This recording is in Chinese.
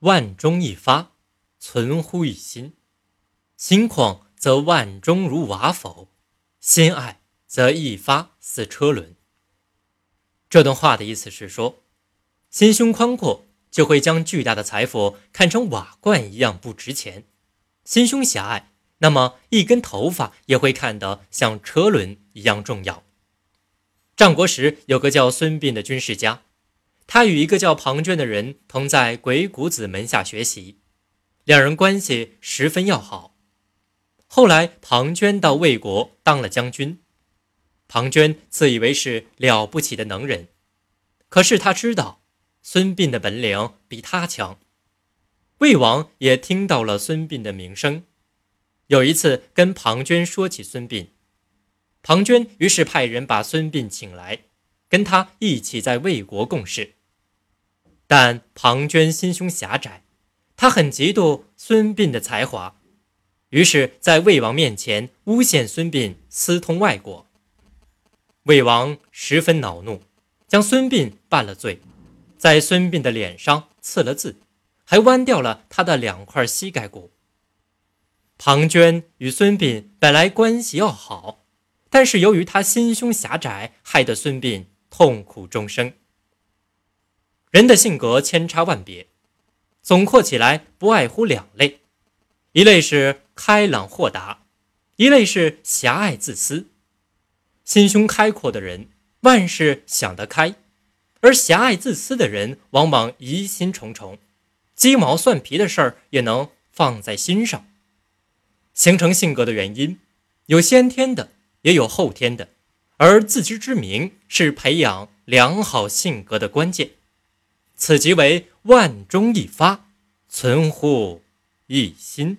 万中一发，存乎一心。心旷则万中如瓦否，心爱则一发似车轮。这段话的意思是说，心胸宽阔就会将巨大的财富看成瓦罐一样不值钱；心胸狭隘，那么一根头发也会看得像车轮一样重要。战国时有个叫孙膑的军事家。他与一个叫庞涓的人同在鬼谷子门下学习，两人关系十分要好。后来，庞涓到魏国当了将军，庞涓自以为是了不起的能人，可是他知道孙膑的本领比他强。魏王也听到了孙膑的名声，有一次跟庞涓说起孙膑，庞涓于是派人把孙膑请来，跟他一起在魏国共事。但庞涓心胸狭窄，他很嫉妒孙膑的才华，于是，在魏王面前诬陷孙膑私通外国。魏王十分恼怒，将孙膑办了罪，在孙膑的脸上刺了字，还剜掉了他的两块膝盖骨。庞涓与孙膑本来关系要好，但是由于他心胸狭窄，害得孙膑痛苦终生。人的性格千差万别，总括起来不外乎两类：一类是开朗豁达，一类是狭隘自私。心胸开阔的人万事想得开，而狭隘自私的人往往疑心重重，鸡毛蒜皮的事儿也能放在心上。形成性格的原因有先天的，也有后天的，而自知之明是培养良好性格的关键。此即为万中一发，存乎一心。